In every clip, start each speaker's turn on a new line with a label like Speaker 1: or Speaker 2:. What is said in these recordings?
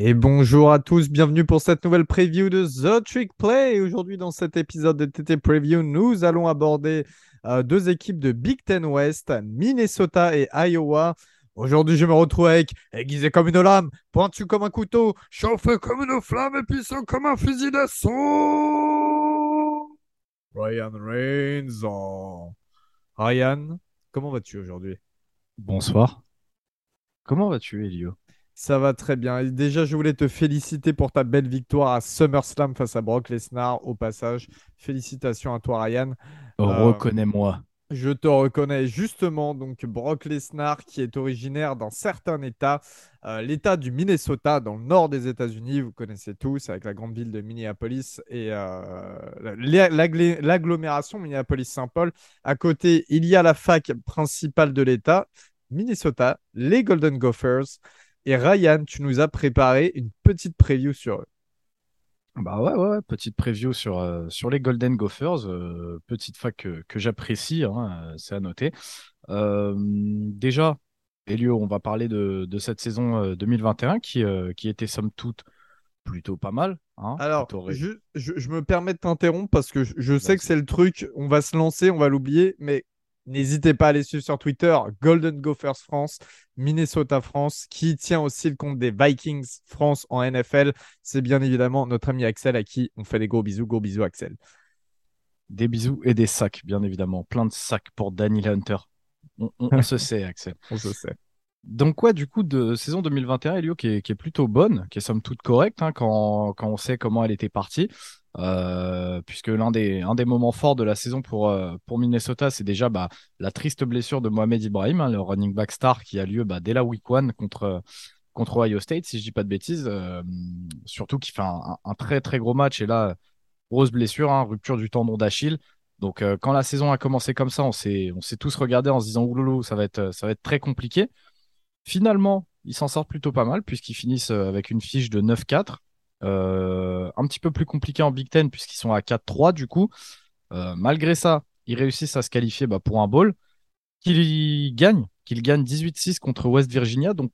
Speaker 1: Et bonjour à tous, bienvenue pour cette nouvelle preview de The Trick Play. Aujourd'hui, dans cet épisode de TT Preview, nous allons aborder euh, deux équipes de Big Ten West, Minnesota et Iowa. Aujourd'hui, je me retrouve avec aiguisé comme une lame, pointu comme un couteau, chauffé comme une flamme et puissant comme un fusil d'assaut. Ryan Reigns. Ryan, comment vas-tu aujourd'hui?
Speaker 2: Bonsoir. Comment vas-tu, Elio?
Speaker 1: Ça va très bien. déjà, je voulais te féliciter pour ta belle victoire à SummerSlam face à Brock Lesnar. Au passage, félicitations à toi, Ryan.
Speaker 2: Euh, reconnais-moi.
Speaker 1: Je te reconnais justement. Donc, Brock Lesnar, qui est originaire d'un certain État, euh, l'État du Minnesota, dans le nord des États-Unis. Vous connaissez tous, avec la grande ville de Minneapolis et euh, l'agglomération Minneapolis-Saint-Paul. À côté, il y a la fac principale de l'État, Minnesota, les Golden Gophers. Et Ryan, tu nous as préparé une petite preview sur eux.
Speaker 2: Bah ouais, ouais, petite preview sur, euh, sur les Golden Gophers, euh, petite fac que, j'apprécie, hein, c'est à noter. Euh, déjà, Elio, on va parler de, cette saison 2021 qui, qui était somme toute plutôt pas mal.
Speaker 1: Hein, Alors, je, me permets de t'interrompre parce que je sais que c'est le truc, on va se lancer, on va l'oublier, mais N'hésitez pas à les suivre sur Twitter, Golden Gophers France, Minnesota France, qui tient aussi le compte des Vikings France en NFL. C'est bien évidemment notre ami Axel à qui on fait des gros bisous. Gros bisous, Axel.
Speaker 2: Des bisous et des sacs, bien évidemment. Plein de sacs pour Daniel Hunter. On, se sait, Axel.
Speaker 1: On se sait.
Speaker 2: Donc, quoi, du coup, de saison 2021, Elio, qui est, plutôt bonne, qui est somme toute correcte, hein, quand, quand, on sait comment elle était partie. Euh, puisque l'un des, un des moments forts de la saison pour, euh, pour Minnesota, c'est déjà bah, la triste blessure de Mohamed Ibrahim, hein, le running back star qui a lieu bah, dès la week one contre, contre Ohio State, si je dis pas de bêtises. Euh, surtout qu'il fait un, très très gros match et là, grosse blessure, hein, rupture du tendon d'Achille. Donc quand la saison a commencé comme ça, on s'est, on s'est tous regardé en se disant ouloulou, ça va être, ça va être très compliqué. Finalement, ils s'en sortent plutôt pas mal puisqu'ils finissent avec une fiche de 9-4. Euh, un petit peu plus compliqué en Big Ten puisqu'ils sont à 4-3 du coup. Euh, malgré ça, ils réussissent à se qualifier bah, pour un bowl qu'ils gagnent, qu'ils gagnent 18-6 contre West Virginia. Donc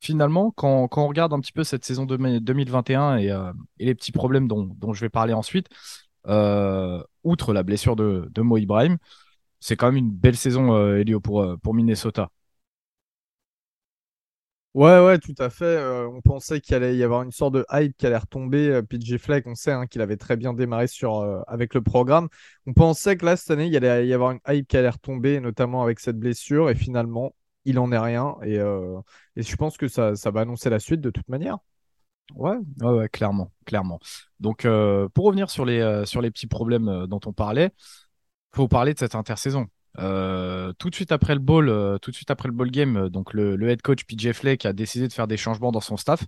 Speaker 2: finalement, quand, on regarde un petit peu cette saison de 2021 euh, et, les petits problèmes dont, je vais parler ensuite, outre la blessure de, de Mo Ibrahim, c'est quand même une belle saison, Elio, pour, pour Minnesota.
Speaker 1: Ouais, ouais, tout à fait. Euh, on pensait qu'il allait y avoir une sorte de hype qui allait retomber. Euh, PJ Fleck, on sait hein, qu'il avait très bien démarré euh, avec le programme. On pensait que là, cette année, il allait y avoir une hype qui allait retomber, notamment avec cette blessure. Et finalement, il en est rien. Et, je pense que ça, va annoncer la suite de toute manière.
Speaker 2: Ouais, ouais, ouais, clairement, clairement. Donc, pour revenir sur les, sur les petits problèmes dont on parlait, faut parler de cette intersaison. Euh, tout de suite après le ball, euh, tout de suite après le ball game, euh, donc le, head coach PJ Fleck a décidé de faire des changements dans son staff.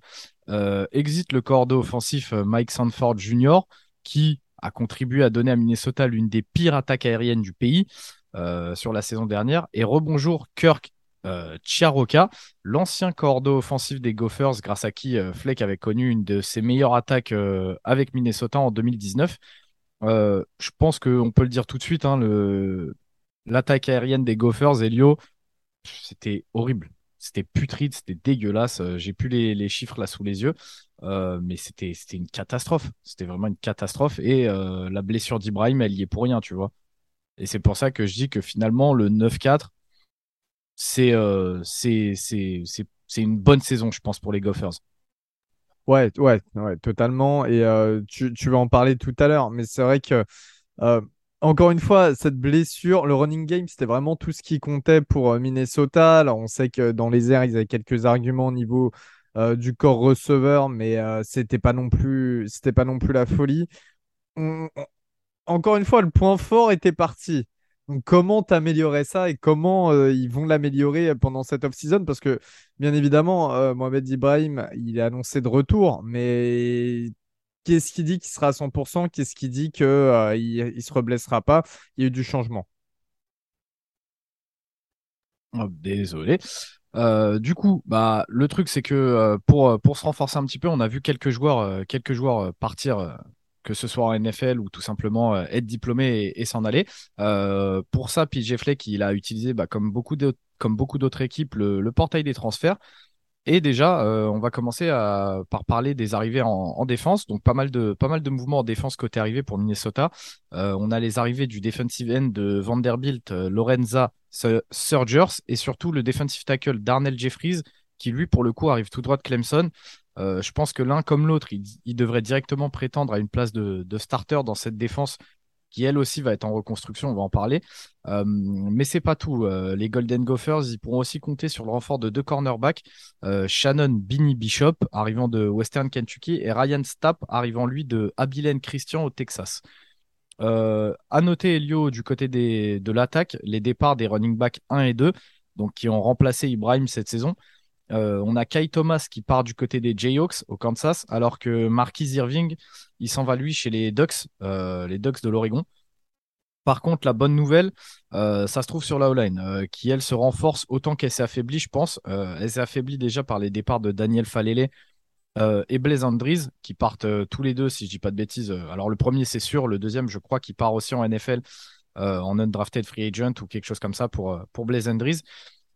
Speaker 2: exit le cordeau offensif Mike Sanford Jr. qui a contribué à donner à Minnesota l'une des pires attaques aériennes du pays sur la saison dernière. Et rebonjour Kirk Chiaroka, l'ancien cordeau offensif des Gophers, grâce à qui Fleck avait connu une de ses meilleures attaques avec Minnesota en 2019. je pense qu'on peut le dire tout de suite, hein, le, l'attaque aérienne des Gophers, Elio, c'était horrible. C'était putride, c'était dégueulasse. Euh, j'ai plus les, chiffres là sous les yeux, euh, mais c'était une catastrophe. C'était vraiment une catastrophe. Et euh, la blessure d'Ibrahim, elle y est pour rien, tu vois. Et c'est pour ça que je dis que finalement, le 9-4, c'est c'est une bonne saison, je pense, pour les Gophers.
Speaker 1: Ouais, ouais, ouais, totalement. Et tu, tu, vas en parler tout à l'heure, mais c'est vrai que encore une fois, cette blessure, le running game, c'était vraiment tout ce qui comptait pour euh, Minnesota. On sait que dans les airs, ils avaient quelques arguments au niveau euh, du corps receveur, mais euh, c'était pas non plus, c'était pas non plus la folie. Encore une fois, le point fort était parti. Comment t'améliorer ça et comment ils vont l'améliorer pendant cette off-season? Parce que, bien évidemment, Mohamed Ibrahim, il est annoncé de retour, mais Qu'est-ce qui dit qu'il sera à 100% Qu'est-ce qui dit qu'il euh, ne se reblessera pas? Il y a eu du changement.
Speaker 2: Oh, désolé. Euh, du coup, bah, le truc, c'est que euh, pour, pour se renforcer un petit peu, on a vu quelques joueurs, quelques joueurs partir, que ce soit en NFL ou tout simplement être diplômé et, s'en aller. pour ça, PJ Fleck, il a utilisé, bah, comme beaucoup d'autres équipes, le, portail des transferts. Et déjà, euh, on va commencer par parler des arrivées en, défense. Donc, pas mal, de, mouvements en défense côté arrivée pour Minnesota. Euh, on a les arrivées du defensive end de Vanderbilt, euh, Lorenza Surgers, et surtout le defensive tackle Darnell Jeffries, qui lui, pour le coup, arrive tout droit de Clemson. je pense que l'un comme l'autre, il, devrait directement prétendre à une place de starter dans cette défense qui elle aussi va être en reconstruction, on va en parler. Euh, mais c'est pas tout. Euh, les Golden Gophers, ils pourront aussi compter sur le renfort de deux cornerbacks, euh, Shannon Binny Bishop, arrivant de Western Kentucky, et Ryan Stapp, arrivant lui de Abilene Christian au Texas. à noter, Elio, du côté de l'attaque, les départs des running backs 1 et 2, donc qui ont remplacé Ibrahim cette saison. On a Kai Thomas qui part du côté des Jayhawks au Kansas, alors que Marquis Irving, il s'en va lui chez les Ducks, les Ducks de l'Oregon. Par contre, la bonne nouvelle, euh, ça se trouve sur la O-line, euh, qui elle se renforce autant qu'elle s'est affaiblie, je pense. Euh, elle s'est affaiblie déjà par les départs de Daniel Falele et Blaise Andries, qui partent tous les deux, si je dis pas de bêtises. alors le premier, c'est sûr, le deuxième, je crois qu'il part aussi en NFL, en undrafted free agent ou quelque chose comme ça pour, pour Blaise Andries.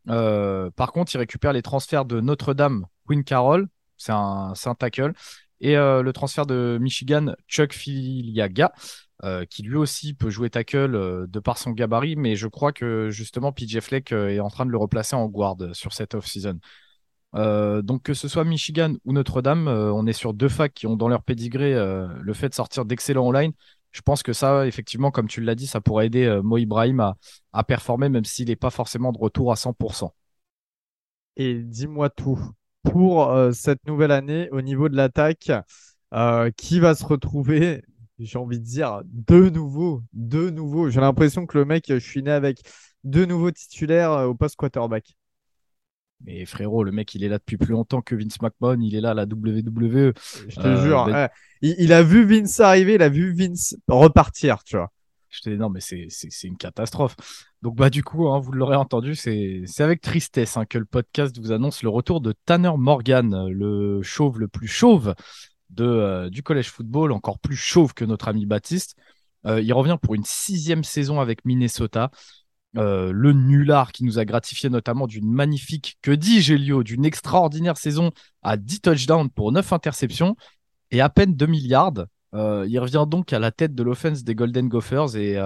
Speaker 2: Par contre, il récupère les transferts de Notre-Dame, Quinn Carroll, c'est un, tackle, et le transfert de Michigan, Chuck Filiaga. Euh, qui lui aussi peut jouer tackle euh, de par son gabarit, mais je crois que justement PJ Fleck euh, est en train de le replacer en guard sur cette off-season. donc que ce soit Michigan ou Notre-Dame, on est sur deux facs qui ont dans leur pédigré le fait de sortir d'excellents online. Je pense que ça, effectivement, comme tu l'as dit, ça pourrait aider Mo Ibrahim à, performer, même s'il n'est pas forcément de retour à 100%.
Speaker 1: Et dis-moi tout. Pour cette nouvelle année, au niveau de l'attaque, qui va se retrouver j'ai envie de dire, deux nouveaux, deux nouveaux. J'ai l'impression que le mec, je suis né avec deux nouveaux titulaires euh, au poste quarterback.
Speaker 2: Mais frérot, le mec, il est là depuis plus longtemps que Vince McMahon, il est là à la WWE.
Speaker 1: Je te jure, euh, il, a vu Vince arriver, il a vu Vince repartir, tu vois.
Speaker 2: Je te dis, non, mais c'est une catastrophe. Donc, bah, du coup, hein, vous l'aurez entendu, c'est avec tristesse hein, que le podcast vous annonce le retour de Tanner Morgan, le chauve le plus chauve de, euh, du collège football, encore plus chauve que notre ami Baptiste. Euh, il revient pour une sixième saison avec Minnesota. Euh, le nulard qui nous a gratifié notamment d'une magnifique, que dis-je Elio, d'une extraordinaire saison à 10 touchdowns pour 9 interceptions et à peine 2 milliards. il revient donc à la tête de l'offense des Golden Gophers et,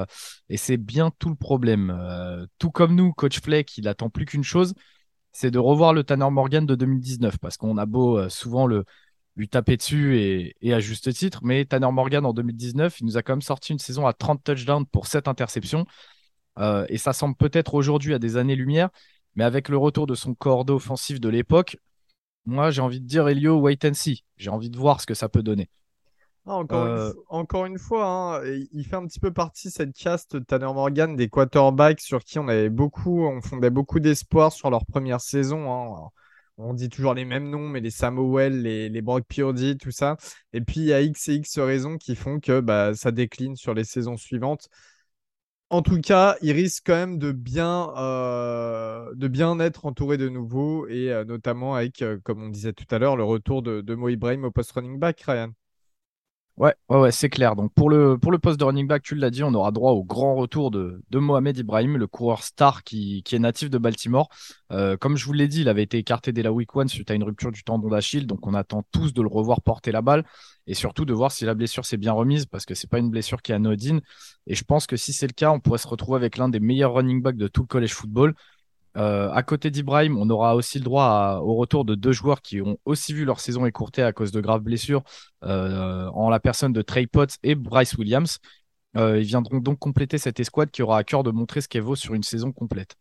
Speaker 2: et c'est bien tout le problème. tout comme nous, Coach Fleck, il attend plus qu'une chose, c'est de revoir le Tanner Morgan de 2019 parce qu'on a beau souvent le, lui taper dessus et, à juste titre. Mais Tanner Morgan en 2019, il nous a quand même sorti une saison à 30 touchdowns pour 7 interceptions. Euh, et ça semble peut-être aujourd'hui à des années-lumière, mais avec le retour de son cordeau offensif de l'époque, moi j'ai envie de dire Elio, wait and see. J'ai envie de voir ce que ça peut donner.
Speaker 1: Ah, encore, une euh, encore, une fois, hein, il fait un petit peu partie cette caste Tanner Morgan des quarterbacks sur qui on avait beaucoup, on fondait beaucoup d'espoir sur leur première saison. Hein on dit toujours les mêmes noms, mais les Samuel, les, les Brock Purdy, tout ça. Et puis, il y a X et X raisons qui font que bah, ça décline sur les saisons suivantes. En tout cas, il risque quand même de bien, euh, être entouré de nouveau, et euh, notamment avec, euh, comme on disait tout à l'heure, le retour de, de Ibrahim au post-running back, Ryan.
Speaker 2: Ouais, ouais, c'est clair. Donc pour le, pour le poste de running back, tu l'as dit, on aura droit au grand retour de, de Mohamed Ibrahim, le coureur star qui, qui est natif de Baltimore. Euh, comme je vous l'ai dit, il avait été écarté dès la week one suite à une rupture du tendon d'Achille, donc on attend tous de le revoir porter la balle et surtout de voir si la blessure s'est bien remise parce que c'est pas une blessure qui est anodine. Et je pense que si c'est le cas, on pourrait se retrouver avec l'un des meilleurs running backs de tout le college football. Euh, à côté d'Ibrahim, on aura aussi le droit au retour de deux joueurs qui ont aussi vu leur saison écourtée à cause de graves blessures, euh, en la personne de Trey Potts et Bryce Williams. Euh, ils viendront donc compléter cette escouade qui aura à cœur de montrer ce qu'elle vaut sur une saison complète.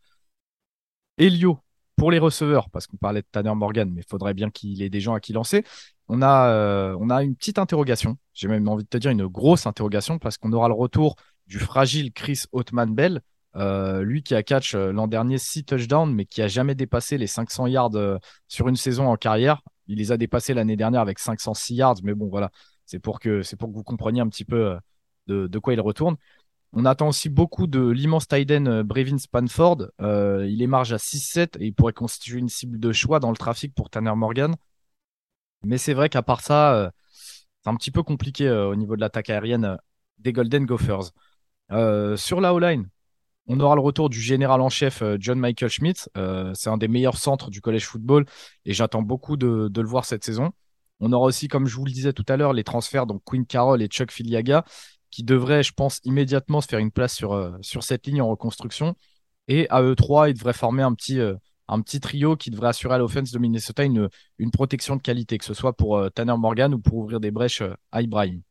Speaker 2: Elio, pour les receveurs, parce qu'on parlait de Tanner Morgan, mais il faudrait bien qu'il ait des gens à qui lancer. On a, on a une petite interrogation, j'ai même envie de te dire une grosse interrogation, parce qu'on aura le retour du fragile Chris Ottman Bell, euh, lui qui a catch euh, l'an dernier 6 touchdowns, mais qui a jamais dépassé les 500 yards euh, sur une saison en carrière. Il les a dépassés l'année dernière avec 506 yards, mais bon, voilà. C'est pour que vous compreniez un petit peu de, quoi il retourne. On attend aussi beaucoup de l'immense Tyden Brevin Spanford. Il est marge à 6-7 et il pourrait constituer une cible de choix dans le trafic pour Tanner Morgan. Mais c'est vrai qu'à part ça, c'est un petit peu compliqué au niveau de l'attaque aérienne des Golden Gophers. sur la O-line, on aura le retour du général en chef John Michael Schmidt. c'est un des meilleurs centres du college football et j'attends beaucoup de, le voir cette saison. On aura aussi, comme je vous le disais tout à l'heure, les transferts, donc Quinn Carroll et Chuck Filiaga, qui devrait, je pense, immédiatement se faire une place sur, euh, cette ligne en reconstruction. Et à eux trois, ils devraient former un petit, euh, trio qui devrait assurer à l'offense de Minnesota une, une protection de qualité, que ce soit pour euh, Tanner Morgan ou pour ouvrir des brèches à Ibrahim.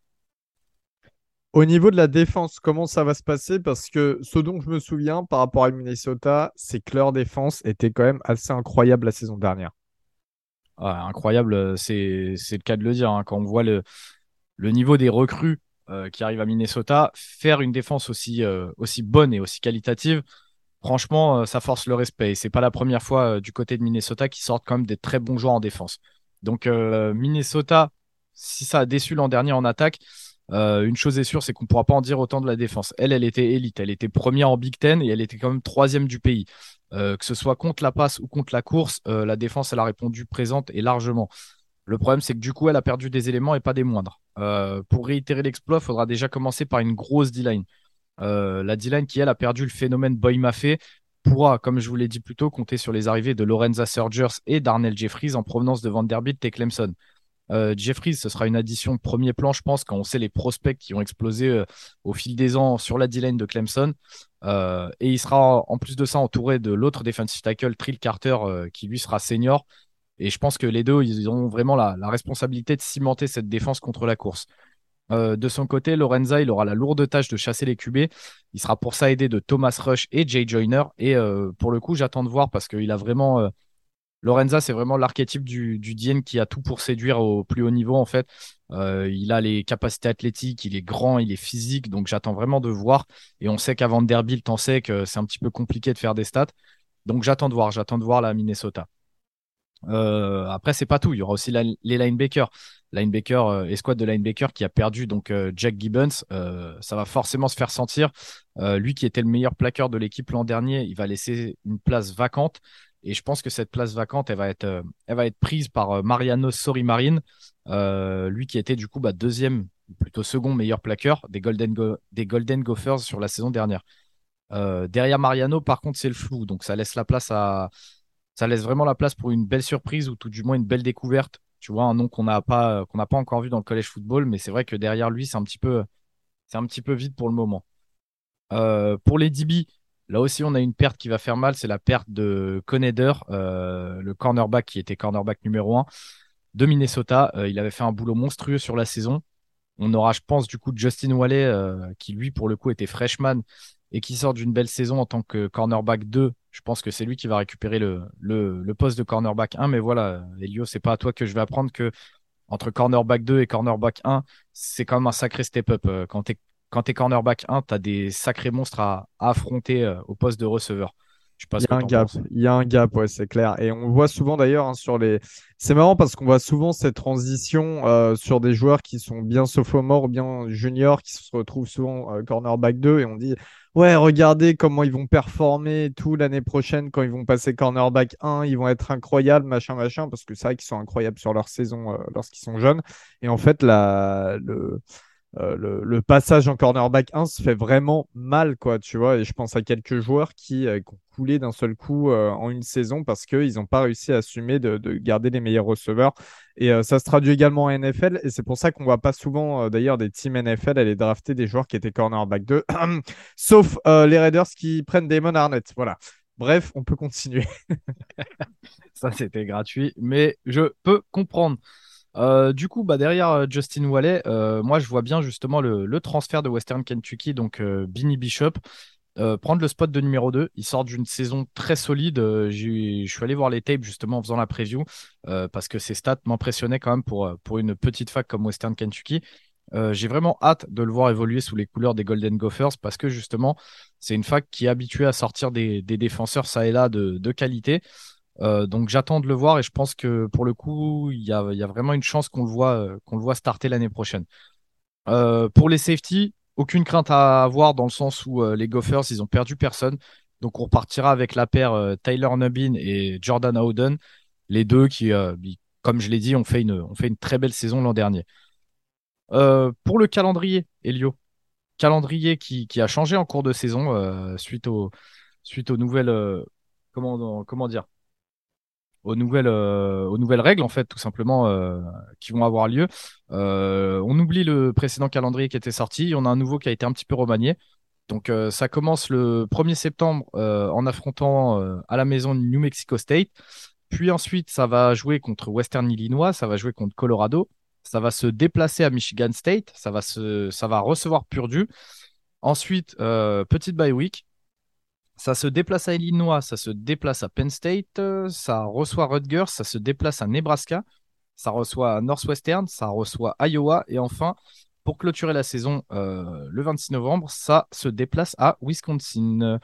Speaker 1: Au niveau de la défense, comment ça va se passer? Parce que ce dont je me souviens par rapport à Minnesota, c'est que leur défense était quand même assez incroyable la saison dernière.
Speaker 2: incroyable, c'est le cas de le dire. Hein. Quand on voit le, niveau des recrues euh, qui arrive à Minnesota, faire une défense aussi, euh, bonne et aussi qualitative, franchement, euh, ça force le respect. Et c'est pas la première fois du côté de Minnesota qui sortent quand même des très bons joueurs en défense. Donc Minnesota, si ça a déçu l'an dernier en attaque, une chose est sûre, c'est qu'on ne pourra pas en dire autant de la défense. Elle, elle était élite, elle était première en Big Ten et elle était quand même troisième du pays. que ce soit contre la passe ou contre la course, la défense, elle a répondu présente et largement. Le problème, c'est que du coup, elle a perdu des éléments et pas des moindres. Euh, pour réitérer l'exploit, il faudra déjà commencer par une grosse D-line. Euh, la D-line qui, elle, a perdu le phénomène Boy Maffé pourra, comme je vous l'ai dit plus tôt, compter sur les arrivées de Lorenza Surgers et Darnell Jeffries en provenance de Vanderbilt et Clemson. Euh, Jeffries, ce sera une addition premier plan, je pense, quand on sait les prospects qui ont explosé au fil des ans sur la D-line de Clemson. et il sera en plus de ça entouré de l'autre defensive tackle, Trill Carter, qui lui sera senior et je pense que les deux, ils ont vraiment la, responsabilité de cimenter cette défense contre la course. Euh, de son côté, Lorenza, il aura la lourde tâche de chasser les QB. Il sera pour ça aidé de Thomas Rush et Jay Joyner. Et euh, pour le coup, j'attends de voir parce qu'il a vraiment. Euh, Lorenza, c'est vraiment l'archétype du, du DN qui a tout pour séduire au plus haut niveau, en fait. il a les capacités athlétiques, il est grand, il est physique. Donc j'attends vraiment de voir. Et on sait qu'à Vanderbilt, on sait que c'est un petit peu compliqué de faire des stats. Donc j'attends de voir. J'attends de voir la Minnesota. Euh, après, c'est pas tout. Il y aura aussi les linebackers. Linebacker, euh, escouade de linebacker qui a perdu donc euh, Jack Gibbons. ça va forcément se faire sentir. lui qui était le meilleur plaqueur de l'équipe l'an dernier, il va laisser une place vacante. Et je pense que cette place vacante, elle va être, elle va être prise par Mariano Sorimarin, lui qui était du coup bah, deuxième, plutôt second meilleur plaqueur des Golden, des Golden Gophers sur la saison dernière. derrière Mariano, par contre, c'est le flou. Donc ça laisse la place à, ça laisse vraiment la place pour une belle surprise ou tout du moins une belle découverte. Tu vois, un nom qu'on n'a pas, pas encore vu dans le collège football, mais c'est vrai que derrière lui, c'est un petit peu, un petit peu vide pour le moment. Euh, pour les DB, là aussi, on a une perte qui va faire mal. C'est la perte de Coneder, euh, le cornerback qui était cornerback numéro 1 de Minnesota. Euh, il avait fait un boulot monstrueux sur la saison. On aura, je pense, du coup, Justin Wallet, qui lui, pour le coup, était freshman et qui sort d'une belle saison en tant que cornerback 2 je pense que c'est lui qui va récupérer le, poste de cornerback 1. Mais voilà, Elio, c'est pas à toi que je vais apprendre que entre cornerback 2 et cornerback 1, c'est quand même un sacré step-up. Euh, quand tu quand es cornerback 1, tu as des sacrés monstres à, affronter euh, au poste de receveur.
Speaker 1: il y a un gap, il y a un gap, ouais, c'est clair. Et on voit souvent d'ailleurs hein, sur les. C'est marrant parce qu'on voit souvent cette transition euh, sur des joueurs qui sont bien sophomores ou bien juniors, qui se retrouvent souvent cornerback 2 et on dit ouais, regardez comment ils vont performer tout l'année prochaine quand ils vont passer cornerback 1, ils vont être incroyables, machin, machin, parce que c'est vrai qu'ils sont incroyables sur leur saison euh, lorsqu'ils sont jeunes. Et en fait, la, le, euh, le, passage en cornerback 1 se fait vraiment mal, quoi, tu vois. Et je pense à quelques joueurs qui, euh, ont coulé d'un seul coup euh, en une saison parce qu'ils n'ont pas réussi à assumer de, garder les meilleurs receveurs. Et ça se traduit également en NFL. Et c'est pour ça qu'on voit pas souvent, d'ailleurs, des teams NFL aller drafter des joueurs qui étaient cornerback 2, sauf les Raiders qui prennent Damon Arnett. Voilà. Bref, on peut continuer.
Speaker 2: ça, c'était gratuit, mais je peux comprendre. Euh, du coup, bah, derrière euh, Justin Wallet, euh, moi je vois bien justement le, transfert de Western Kentucky, donc Binny Bishop, prendre le spot de numéro 2. Il sort d'une saison très solide. je suis allé voir les tapes justement en faisant la preview parce que ses stats m'impressionnaient quand même pour, une petite fac comme Western Kentucky. J'ai vraiment hâte de le voir évoluer sous les couleurs des Golden Gophers parce que justement, c'est une fac qui est habituée à sortir des, défenseurs ça et là de qualité. Donc j'attends de le voir et je pense que pour le coup, il y a, vraiment une chance qu'on le voit, qu'on le voit starter l'année prochaine. pour les safety, aucune crainte à avoir dans le sens où les Gophers, ils ont perdu personne. Donc on repartira avec la paire Tyler Nubin et Jordan Howden, les deux qui, comme je l'ai dit, ont fait une, très belle saison l'an dernier. pour le calendrier, Elio, calendrier qui, a changé en cours de saison suite aux nouvelles, comment, comment dire, aux nouvelles, euh, aux nouvelles règles, en fait, tout simplement, euh, qui vont avoir lieu. Euh, on oublie le précédent calendrier qui était sorti. On a un nouveau qui a été un petit peu remanié. Donc, ça commence le 1er septembre en affrontant à la maison New Mexico State. Puis ensuite, ça va jouer contre Western Illinois, ça va jouer contre Colorado, ça va se déplacer à Michigan State, ça va, se, ça va recevoir Purdue. Ensuite, petite bye week, ça se déplace à Illinois, ça se déplace à Penn State, ça reçoit Rutgers, ça se déplace à Nebraska, ça reçoit Northwestern, ça reçoit Iowa et enfin, pour clôturer la saison euh, le 26 novembre, ça se déplace à Wisconsin.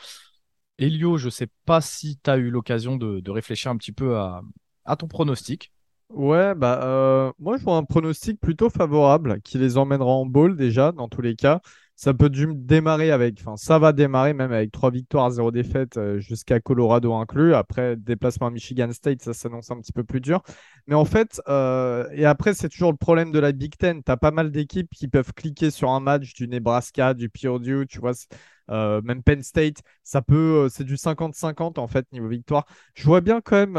Speaker 2: Elio, je ne sais pas si tu as eu l'occasion de, réfléchir un petit peu à, ton pronostic.
Speaker 1: Ouais, bah euh, moi je vois un pronostic plutôt favorable qui les emmènera en bowl déjà dans tous les cas ça peut démarrer avec, enfin, ça va démarrer même avec trois victoires, zéro défaite euh, jusqu'à Colorado inclus. Après, déplacement à Michigan State, ça s'annonce un petit peu plus dur. Mais en fait, euh, et après, c'est toujours le problème de la Big Ten. Tu as pas mal d'équipes qui peuvent cliquer sur un match du Nebraska, du Purdue, tu vois. Euh, même Penn State, ça peut, c'est du 50-50 en fait niveau victoire. Je vois bien quand même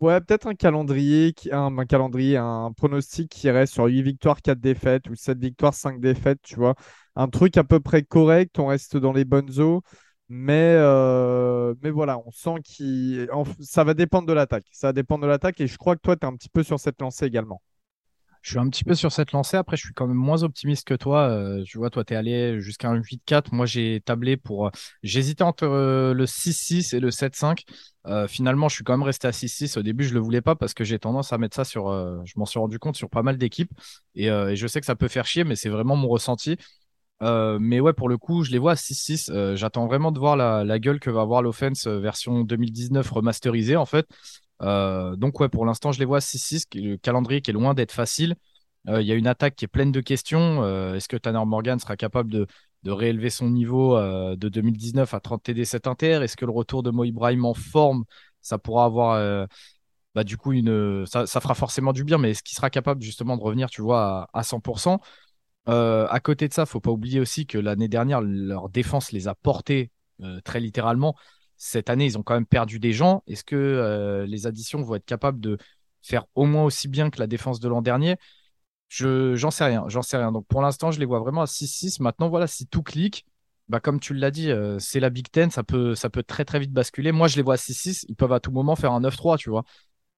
Speaker 1: Ouais, peut-être un calendrier, un, calendrier, un pronostic qui irait sur 8 victoires, 4 défaites ou 7 victoires, 5 défaites, tu vois. Un truc à peu près correct, on reste dans les bonnes eaux. Mais, euh, mais voilà, on sent que ça va dépendre de l'attaque. Ça va dépendre de l'attaque et je crois que toi, tu es un petit peu sur cette lancée également.
Speaker 2: Je suis un petit peu sur cette lancée. Après, je suis quand même moins optimiste que toi. Euh, tu vois, toi, tu es allé jusqu'à un 8-4. Moi, j'ai tablé pour. Euh, j'hésitais entre euh, le 6-6 et le 7-5. finalement, je suis quand même resté à 6-6. Au début, je le voulais pas parce que j'ai tendance à mettre ça sur. je m'en suis rendu compte sur pas mal d'équipes. Et, je sais que ça peut faire chier, mais c'est vraiment mon ressenti. mais ouais, pour le coup, je les vois à 6-6. J'attends vraiment de voir la, la, gueule que va avoir l'offense version 2019 remasterisée, en fait. Euh, donc ouais, pour l'instant, je les vois 6-6, le calendrier qui est loin d'être facile. Euh, il y a une attaque qui est pleine de questions. Euh, est-ce que Tanner Morgan sera capable de, réélever son niveau de 2019 à 30 TD 7 inter? Est-ce que le retour de Mo Ibrahim en forme, ça pourra avoir bah, du coup une ça, fera forcément du bien, mais est-ce qu'il sera capable justement de revenir, tu vois, à, 100% à côté de ça, faut pas oublier aussi que l'année dernière, leur défense les a portés très littéralement cette année, ils ont quand même perdu des gens. Est-ce que euh, les additions vont être capables de faire au moins aussi bien que la défense de l'an dernier? Je j'en sais rien, j'en sais rien. Donc pour l'instant, je les vois vraiment à 6-6. Maintenant, voilà, si tout clique, bah comme tu l'as dit, euh, c'est la Big Ten, ça peut, très très vite basculer. Moi, je les vois à 6-6, ils peuvent à tout moment faire un 9-3, tu vois.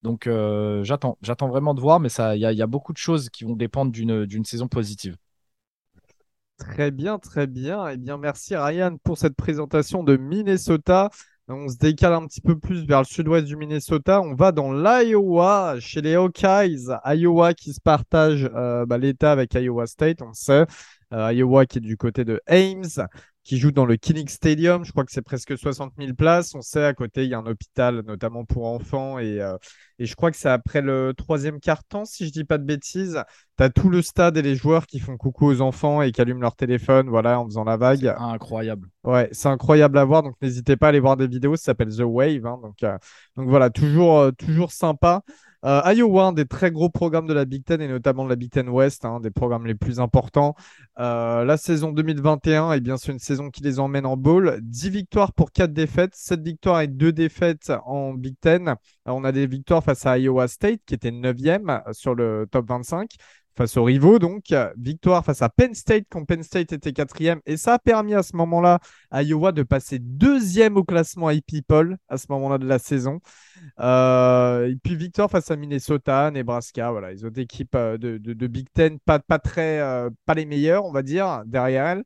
Speaker 2: Donc euh, j'attends, vraiment de voir, mais il y, y a, beaucoup de choses qui vont dépendre d'une saison positive.
Speaker 1: Très bien, très bien. Eh bien, merci Ryan pour cette présentation de Minnesota. On se décale un petit peu plus vers le sud-ouest du Minnesota. On va dans l'Iowa, chez les Hawkeyes. Iowa qui se partage euh, bah, l'État avec Iowa State, on sait. Euh, Iowa qui est du côté de Ames qui joue dans le Kinnick Stadium. Je crois que c'est presque 60 000 places. On sait, à côté, il y a un hôpital, notamment pour enfants. Et, euh, et je crois que c'est après le troisième quart-temps, si je dis pas de bêtises. Tu as tout le stade et les joueurs qui font coucou aux enfants et qui allument leur téléphone voilà, en faisant la vague.
Speaker 2: Incroyable.
Speaker 1: Ouais, c'est incroyable à voir. Donc, n'hésitez pas à aller voir des vidéos. Ça s'appelle The Wave. Hein. donc, euh, donc, voilà, toujours, toujours sympa. Euh, Iowa, un des très gros programmes de la Big Ten et notamment de la Big Ten West, un hein, des programmes les plus importants. Euh, la saison 2021, eh bien, c'est une saison qui les emmène en bowl. 10 victoires pour 4 défaites, 7 victoires et 2 défaites en Big Ten. on a des victoires face à Iowa State qui était 9e sur le top 25 face aux rivaux. Donc, victoire face à Penn State quand Penn State était quatrième. Et ça a permis à ce moment-là à Iowa de passer deuxième au classement Poll à ce moment-là de la saison. Euh, et puis victoire face à Minnesota, Nebraska. Voilà, les autres équipes euh, de, Big Ten, pas, très, euh, pas les meilleures, on va dire, derrière elles.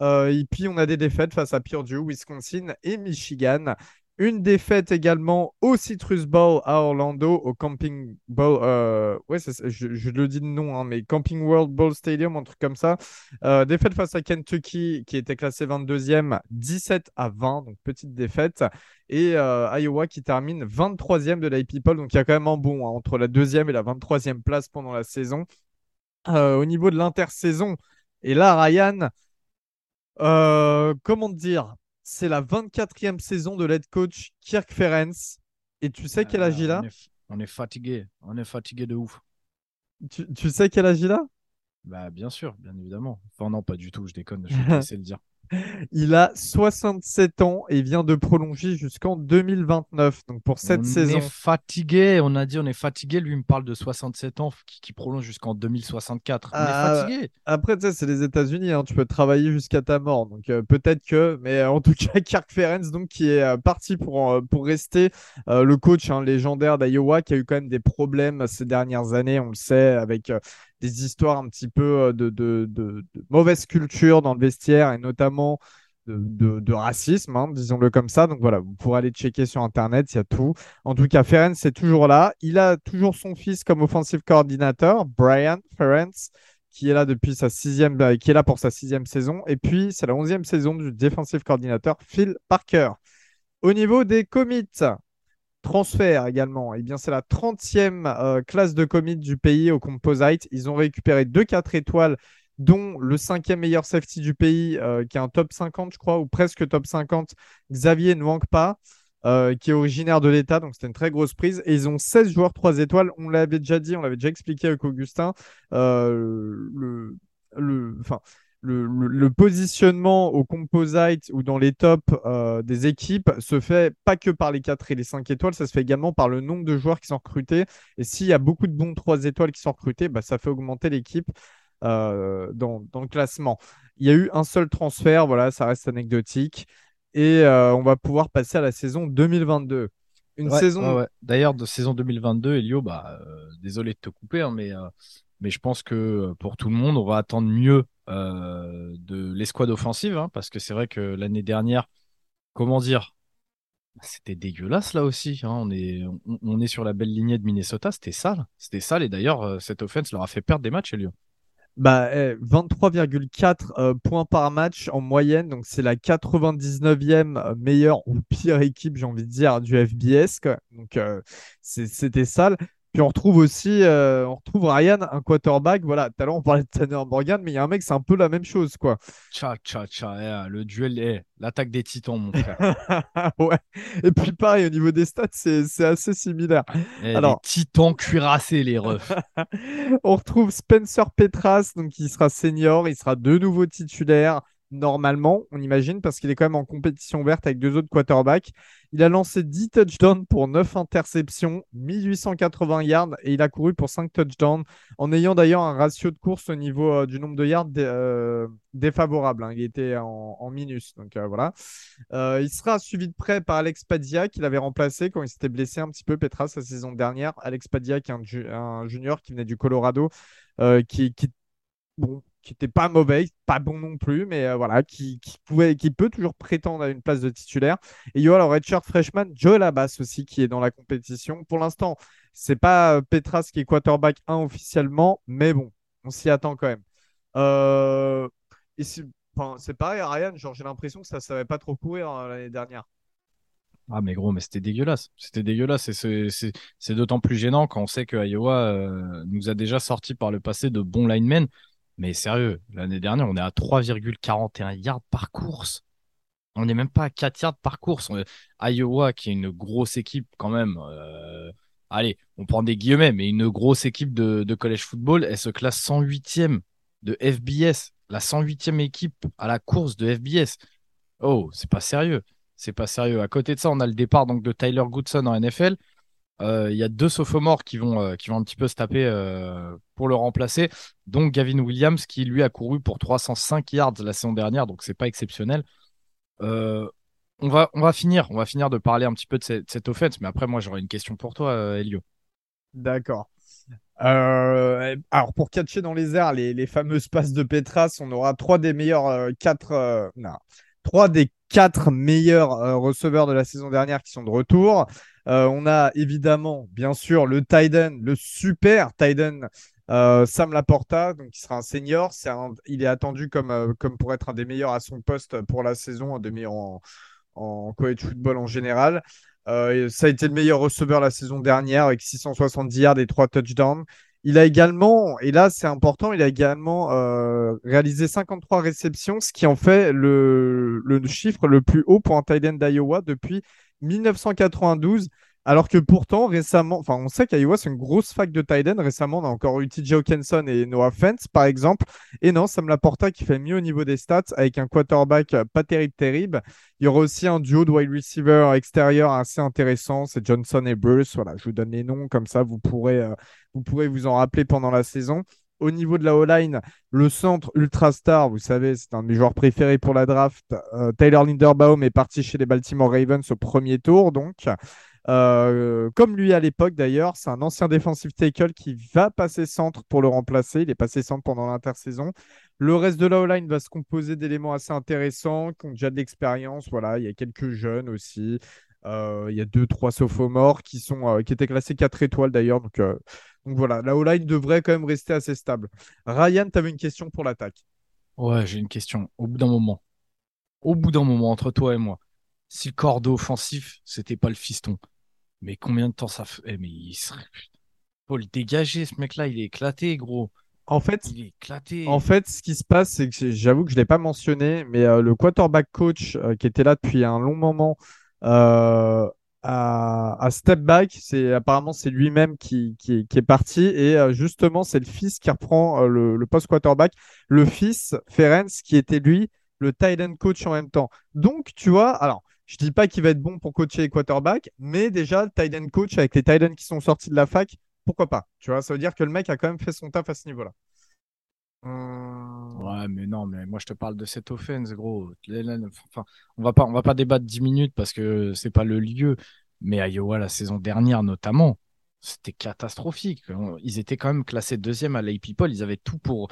Speaker 1: Et puis on a des défaites face à Purdue, Wisconsin et Michigan Une défaite également au Citrus Bowl à Orlando, au Camping Bowl. Euh, je, le dis de hein, mais Camping World Bowl Stadium, un truc comme ça. Euh, défaite face à Kentucky, qui était classé 22e, 17 à 20, donc petite défaite. Et euh, Iowa qui termine 23e de la People, donc il y a quand même un bon hein, entre la deuxième et la 23e place pendant la saison. au niveau de l'intersaison, et là, Ryan, comment dire c'est la 24e saison de l'head coach Kirk Ferenc. Et tu sais quel âge il a?
Speaker 2: On est, fatigué. On est fatigué de ouf.
Speaker 1: Tu, sais quel âge il a?
Speaker 2: Bah, bien sûr, bien évidemment. Enfin, non, pas du tout, je déconne. Je vais essayer de le dire.
Speaker 1: Il a 67 ans et vient de prolonger jusqu'en 2029. Donc pour cette saison.
Speaker 2: On est fatigué, on a dit on est fatigué. Lui, il me parle de 67 ans qui, prolonge jusqu'en 2064. On est ah, fatigué.
Speaker 1: Après, tu sais, c'est les États-Unis. Hein. tu peux travailler jusqu'à ta mort. Donc euh, peut-être que. Mais euh, en tout cas, Kirk Ferenc, donc, qui est euh, parti pour, pour rester le coach hein, légendaire d'Iowa, qui a eu quand même des problèmes ces dernières années, on le sait, avec des histoires un petit peu euh, de, de, mauvaise culture dans le vestiaire et notamment de, racisme, hein, disons-le comme ça. Donc voilà, vous pourrez aller checker sur Internet, il y a tout. En tout cas, Ferenc c'est toujours là. Il a toujours son fils comme offensive coordinateur, Brian Ferenc, qui est là depuis sa sixième, euh, qui est là pour sa sixième saison. Et puis, c'est la onzième saison du defensive coordinateur, Phil Parker. Au niveau des commits, Transfert également. Eh bien, c'est la 30e euh, classe de commit du pays au Composite. Ils ont récupéré deux 4 étoiles, dont le cinquième meilleur safety du pays, euh, qui est un top 50, je crois, ou presque top 50, Xavier Nwankpa, euh, qui est originaire de l'État. Donc, c'était une très grosse prise. Et ils ont 16 joueurs 3 étoiles. On l'avait déjà dit, on l'avait déjà expliqué avec Augustin. le, le, enfin, le, positionnement au composite ou dans les tops euh, des équipes se fait pas que par les 4 et les 5 étoiles, ça se fait également par le nombre de joueurs qui sont recrutés. Et s'il y a beaucoup de bons 3 étoiles qui sont recrutés, bah, ça fait augmenter l'équipe euh, dans, le classement. Il y a eu un seul transfert, voilà, ça reste anecdotique. Et euh, on va pouvoir passer à la saison 2022.
Speaker 2: Une saison. D'ailleurs, de saison 2022, Elio, bah, désolé de te couper, hein, mais, mais je pense que pour tout le monde, on va attendre mieux euh, de l'escouade offensive, hein, parce que c'est vrai que l'année dernière, comment dire, c'était dégueulasse là aussi. Hein. On, est, on, est sur la belle lignée de Minnesota, c'était sale. C'était sale, et d'ailleurs, euh, cette offense leur a fait perdre des matchs, Elio.
Speaker 1: Bah, 23,4 eh, euh, points par match en moyenne, donc c'est la 99e meilleure ou pire équipe, j'ai envie de dire, du FBS. Donc c'était sale. Puis on retrouve aussi, euh, on retrouve Ryan, un quarterback. Voilà, tout à l'heure on parlait de Tanner Morgan, mais il y a un mec, c'est un peu la même chose, quoi.
Speaker 2: Tcha, tcha, tcha, le duel, est l'attaque des titans, mon frère.
Speaker 1: ouais. Et puis pareil, au niveau des stats, c'est assez similaire.
Speaker 2: Eh, Alors, les titans cuirassés, les refs.
Speaker 1: on retrouve Spencer Petras, donc il sera senior, il sera de nouveau titulaire normalement, on imagine, parce qu'il est quand même en compétition verte avec deux autres quarterbacks. Il a lancé 10 touchdowns pour 9 interceptions, 1880 yards et il a couru pour 5 touchdowns en ayant d'ailleurs un ratio de course au niveau euh, du nombre de yards euh, défavorable. Hein. Il était en, minus. Donc euh, voilà. il sera suivi de près par Alex Padilla qu'il avait remplacé quand il s'était blessé un petit peu Petra sa saison dernière. Alex Padilla qui est un, junior qui venait du Colorado qui, qui bon, qui n'était pas mauvais, pas bon non plus, mais euh, voilà, qui, pouvait, qui peut toujours prétendre à une place de titulaire. Et il y aura le redshirt freshman Joe Labas aussi qui est dans la compétition. Pour l'instant, c'est pas euh, Petras qui est quarterback 1 officiellement, mais bon, on s'y attend quand même. Euh, c'est pareil, Ryan, genre j'ai l'impression que ça ne savait pas trop courir l'année dernière.
Speaker 2: Ah mais gros, mais c'était dégueulasse. C'était dégueulasse c'est d'autant plus gênant quand on sait que Iowa nous a déjà sorti par le passé de bons linemen. Mais sérieux, l'année dernière, on est à 3,41 yards par course. On n'est même pas à 4 yards par course. Iowa, qui est une grosse équipe quand même. Euh, allez, on prend des guillemets, mais une grosse équipe de, de college football, elle se classe 108e de FBS. La 108e équipe à la course de FBS. Oh, c'est pas sérieux. C'est pas sérieux. À côté de ça, on a le départ donc de Tyler Goodson en NFL. Euh, il y a deux sophomores qui vont, euh, qui vont un petit peu se taper euh, pour le remplacer. Donc Gavin Williams qui lui a couru pour 305 yards la saison dernière, donc c'est pas exceptionnel. on, va, on va finir, on va finir de parler un petit peu de cette, offense, mais après moi j'aurais une question pour toi, Elio.
Speaker 1: D'accord. alors pour catcher dans les airs les, les, fameuses passes de Petras, on aura trois des meilleurs quatre, non, trois des quatre meilleurs receveurs de la saison dernière qui sont de retour. Euh, on a évidemment, bien sûr, le Titan, le super Titan euh, Sam Laporta, qui sera un senior. il est attendu comme, comme pour être un des meilleurs à son poste pour la saison, un des meilleurs en, college football en général. ça a été le meilleur receveur la saison dernière avec 670 yards et 3 touchdowns. Il a également, et là c'est important, il a également euh, réalisé 53 réceptions, ce qui en fait le, chiffre le plus haut pour un tight d'Iowa depuis 1992. Alors que pourtant, récemment, enfin, on sait qu'Iowa, c'est une grosse fac de tight Récemment, on a encore eu TJ Hawkinson et Noah Fence, par exemple. Et non, Sam Laporta qui fait mieux au niveau des stats avec un quarterback pas terrible, terrible. Il y aura aussi un duo de wide receiver extérieur assez intéressant. C'est Johnson et Bruce. Voilà, je vous donne les noms comme ça, vous pourrez, euh, vous pourrez vous en rappeler pendant la saison. Au niveau de la O-line, le centre ultra star, vous savez, c'est un de mes joueurs préférés pour la draft. Euh, Tyler Linderbaum est parti chez les Baltimore Ravens au premier tour, donc. Euh, comme lui à l'époque d'ailleurs, c'est un ancien defensive tackle qui va passer centre pour le remplacer. Il est passé centre pendant l'intersaison. Le reste de la O-line va se composer d'éléments assez intéressants qui ont déjà de l'expérience. Voilà, il y a quelques jeunes aussi. Euh, il y a deux, trois sophomores qui, sont, qui étaient classés 4 étoiles d'ailleurs. Donc voilà, la O-line devrait quand même rester assez stable. Ryan, tu avais une question pour l'attaque.
Speaker 2: Ouais, j'ai une question. Au bout d'un moment, au bout d'un moment, entre toi et moi, si le cordeau offensif, c'était pas le fiston, mais combien de temps ça fait eh, Mais il serait. Faut le dégager, ce mec-là, il est éclaté, gros.
Speaker 1: En fait,
Speaker 2: il est éclaté.
Speaker 1: En fait, ce qui se passe, c'est que j'avoue que je ne l'ai pas mentionné, mais euh, le quarterback coach euh, qui était là depuis un long moment euh, à, step back, c'est apparemment c'est lui-même qui, qui, est parti et justement c'est le fils qui reprend le, le post quarterback, le fils Ferenc qui était lui le tight end coach en même temps. Donc tu vois, alors je dis pas qu'il va être bon pour coacher les quarterbacks, mais déjà, le tight end coach avec les tight ends qui sont sortis de la fac, pourquoi pas? Tu vois, ça veut dire que le mec a quand même fait son taf à ce niveau-là.
Speaker 2: Hum. Ouais, mais non, mais moi je te parle de cette offense, gros. Enfin, on va pas, on va pas débattre 10 minutes parce que c'est pas le lieu. Mais Iowa, la saison dernière notamment, c'était catastrophique. Ils étaient quand même classés deuxième à l'AP People. Ils avaient tout pour,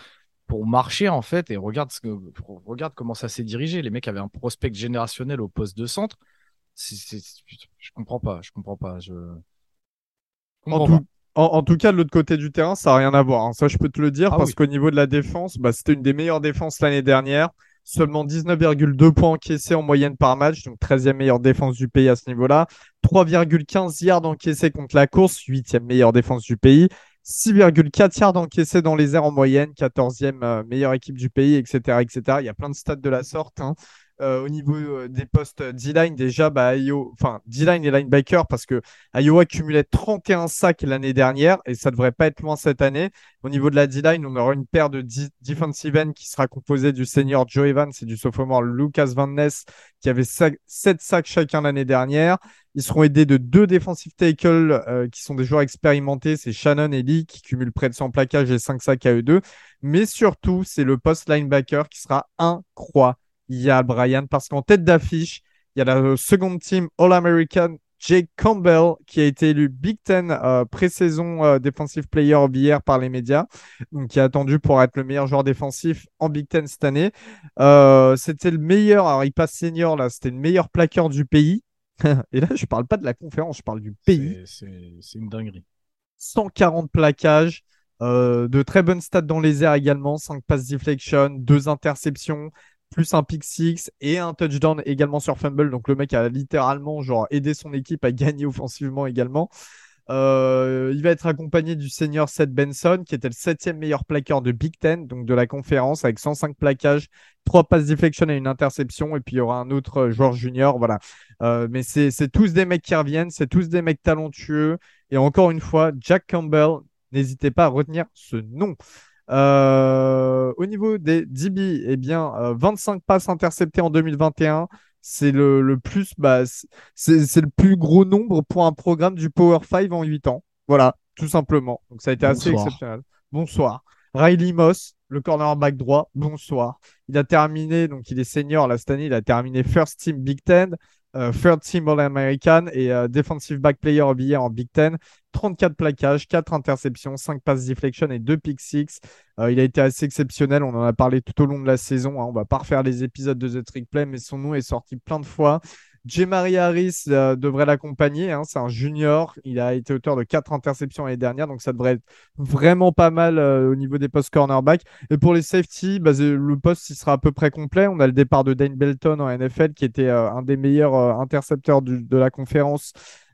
Speaker 2: pour marcher en fait et regarde ce que regarde comment ça s'est dirigé les mecs avaient un prospect générationnel au poste de centre je comprends pas je comprends pas je
Speaker 1: en, tout, cas de l'autre côté du terrain ça n'a rien à voir hein. ça je peux te le dire ah parce qu'au niveau de la défense bah, c'était une des meilleures défenses l'année dernière seulement 19,2 points encaissés en moyenne par match donc 13e meilleure défense du pays à ce niveau là 3,15 yards encaissés contre la course 8e meilleure défense du pays 6,4 yards encaissés dans les airs en moyenne, 14e euh, meilleure équipe du pays, etc., etc. Il y a plein de stats de la sorte. Hein. Euh, au niveau euh, des postes D-line, déjà, bah, enfin, D-line et linebacker, parce que Iowa cumulait 31 sacs l'année dernière et ça devrait pas être loin cette année. Au niveau de la D-line, on aura une paire de defensive end qui sera composée du senior Joe Evans et du sophomore Lucas Van Ness qui avait 7 sacs chacun l'année dernière. Ils seront aidés de deux defensive tackles euh, qui sont des joueurs expérimentés. C'est Shannon et Lee qui cumulent près de 100 plaquages et 5 sacs à eux deux. Mais surtout, c'est le post linebacker qui sera incroyable, Brian, parce qu'en tête d'affiche, il y a la seconde team All-American Jake Campbell, qui a été élu Big Ten euh, pré-saison euh, Defensive Player of the Year par les médias, donc qui est attendu pour être le meilleur joueur défensif en Big Ten cette année. c'était le meilleur, alors il passe senior là, c'était le meilleur plaqueur du pays. Et là, je parle pas de la conférence, je parle du pays.
Speaker 2: C'est une dinguerie.
Speaker 1: 140 plaquages, euh, de très bonnes stats dans les airs également, 5 passes deflection, 2 interceptions, plus un pick six et un touchdown également sur fumble. Donc le mec a littéralement genre aidé son équipe à gagner offensivement également. Euh, il va être accompagné du senior Seth Benson, qui était le septième meilleur plaqueur de Big Ten, donc de la conférence, avec 105 plaquages, 3 passes deflection et une interception. Et puis il y aura un autre joueur junior. Voilà. Euh, mais c'est tous des mecs qui reviennent, c'est tous des mecs talentueux. Et encore une fois, Jack Campbell, n'hésitez pas à retenir ce nom. Euh, au niveau des DB, eh bien, 25 passes interceptées en 2021 c'est le, plus bah, c'est le plus gros nombre pour un programme du Power 5 en 8 ans. Voilà, tout simplement. Donc ça a été assez exceptionnel. Bonsoir. Riley Moss, le cornerback droit, bonsoir. Il a terminé, donc il est senior là cette année, il a terminé First Team Big Ten, euh, Third Team All-American et euh, Defensive Back Player of the Year en Big Ten. 34 plaquages, 4 interceptions, 5 passes deflection et 2 pick six. Euh, il a été assez exceptionnel. On en a parlé tout au long de la saison. Hein. On va pas refaire les épisodes de The Trick Play, mais son nom est sorti plein de fois. J. Harris euh, devrait l'accompagner. Hein. c'est un junior. Il a été auteur de 4 interceptions l'année dernière, donc ça devrait être vraiment pas mal euh, au niveau des postes cornerback. Et pour les safety, bah, le poste sera à peu près complet. On a le départ de Dane Belton en NFL, qui était un des meilleurs intercepteurs de la conférence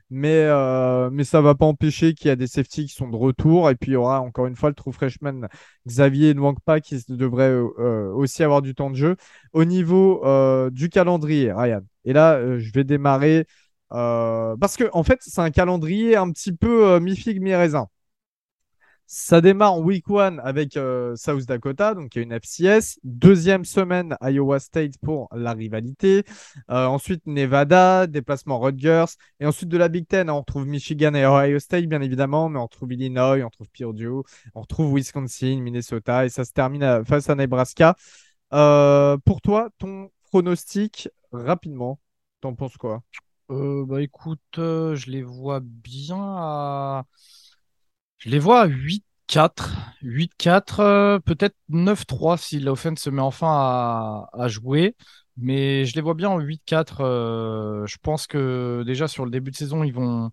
Speaker 1: mais, euh, mais ça ne va pas empêcher qu'il y a des safety qui sont de retour. Et puis, il y aura encore une fois le true freshman Xavier pas qui devrait euh, aussi avoir du temps de jeu. Au niveau euh, du calendrier, Ryan, et là, je vais démarrer parce que, en fait, c'est un calendrier un petit peu mi-figue, mi-raisin. Ça démarre en week one avec euh, South Dakota, donc il y a une FCS. Deuxième semaine, Iowa State pour la rivalité. Euh, ensuite, Nevada, déplacement Rutgers. Et ensuite, de la Big Ten, on retrouve Michigan et Ohio State, bien évidemment, mais on retrouve Illinois, on retrouve Purdue, on retrouve Wisconsin, Minnesota, et ça se termine face à Nebraska. Euh, pour toi, ton pronostic, rapidement, t'en penses quoi?
Speaker 2: Bah écoute, je les vois bien. Je les vois à 8-4, 8-4, euh, peut-être 9-3 si l'offense se met enfin à, jouer. Mais je les vois bien en 8-4. Euh, je pense que déjà sur le début de saison, ils vont,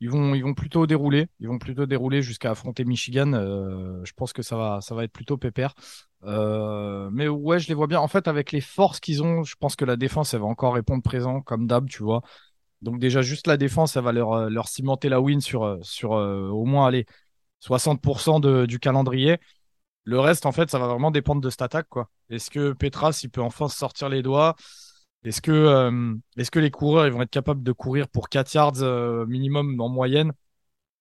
Speaker 2: ils vont, ils vont plutôt dérouler. Ils vont plutôt dérouler jusqu'à affronter Michigan. Euh, je pense que ça va, ça va être plutôt pépère. mais ouais, je les vois bien. En fait, avec les forces qu'ils ont, je pense que la défense, elle va encore répondre présent, comme d'hab, tu vois. Donc déjà, juste la défense, ça va leur, euh, leur cimenter la win sur, euh, euh, au moins allez, 60% de, du calendrier. Le reste, en fait, ça va vraiment dépendre de cette attaque. Est-ce que Petras, il peut enfin sortir les doigts? Est-ce que, les coureurs ils vont être capables de courir pour 4 yards minimum en moyenne?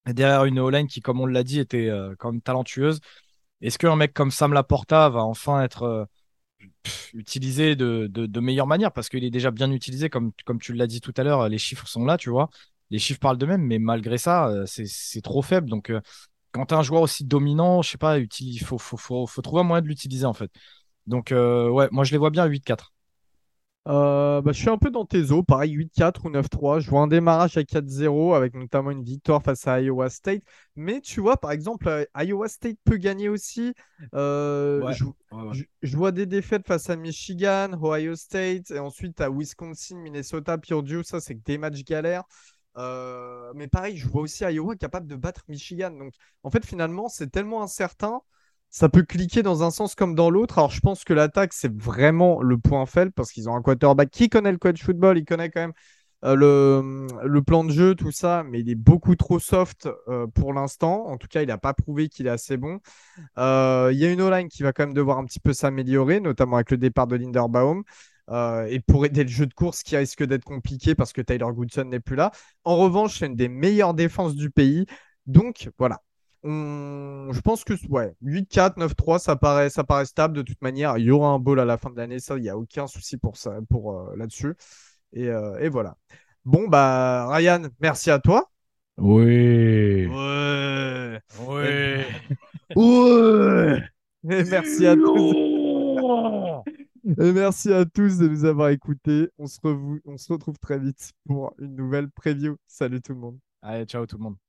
Speaker 2: Derrière une O-line qui, comme on l'a dit, était quand même talentueuse Est-ce qu'un mec comme Sam Laporta va enfin être utilisé de, de, meilleure manière parce qu'il est déjà bien utilisé, comme, tu l'as dit tout à l'heure, les chiffres sont là, tu vois. Les chiffres parlent d'eux-mêmes, mais malgré ça, euh, c'est trop faible. Donc, euh, quand tu as un joueur aussi dominant, je sais pas, il faut, faut, faut, faut, trouver un moyen de l'utiliser en fait. Donc, euh, ouais, moi je les vois bien 8-4.
Speaker 1: Euh, bah, je suis un peu dans tes eaux, pareil 8-4 ou 9-3. Je vois un démarrage à 4-0 avec notamment une victoire face à Iowa State. Mais tu vois, par exemple, euh, Iowa State peut gagner aussi. Euh, je, vois des défaites face à Michigan, Ohio State, et ensuite à Wisconsin, Minnesota, Purdue. Ça, c'est que des matchs galères. mais pareil, je vois aussi Iowa capable de battre Michigan. Donc, en fait, finalement, c'est tellement incertain ça peut cliquer dans un sens comme dans l'autre. Alors, je pense que l'attaque, c'est vraiment le point faible parce qu'ils ont un quarterback qui connaît le coach football, il connaît quand même euh, le, le, plan de jeu, tout ça, mais il est beaucoup trop soft euh, pour l'instant. En tout cas, il n'a pas prouvé qu'il est assez bon. Euh, il y a une O-line qui va quand même devoir un petit peu s'améliorer, notamment avec le départ de Linderbaum. et pour aider le jeu de course qui risque d'être compliqué parce que Tyler Goodson n'est plus là. En revanche, c'est une des meilleures défenses du pays. Donc voilà, je pense que ouais, 8-4, 9-3, ça paraît, ça paraît stable de toute manière. Il y aura un ball à la fin de l'année, ça, il n'y a aucun souci pour ça, pour euh, là-dessus. Et, euh, et, voilà. Bon, bah, Ryan, merci à toi.
Speaker 2: Oui.
Speaker 1: Ouais.
Speaker 2: Ouais.
Speaker 1: ouais. Et merci à tous. Et merci à tous de nous avoir écoutés. On se, on se retrouve très vite pour une nouvelle preview. Salut tout le monde.
Speaker 2: Allez, ciao tout le monde.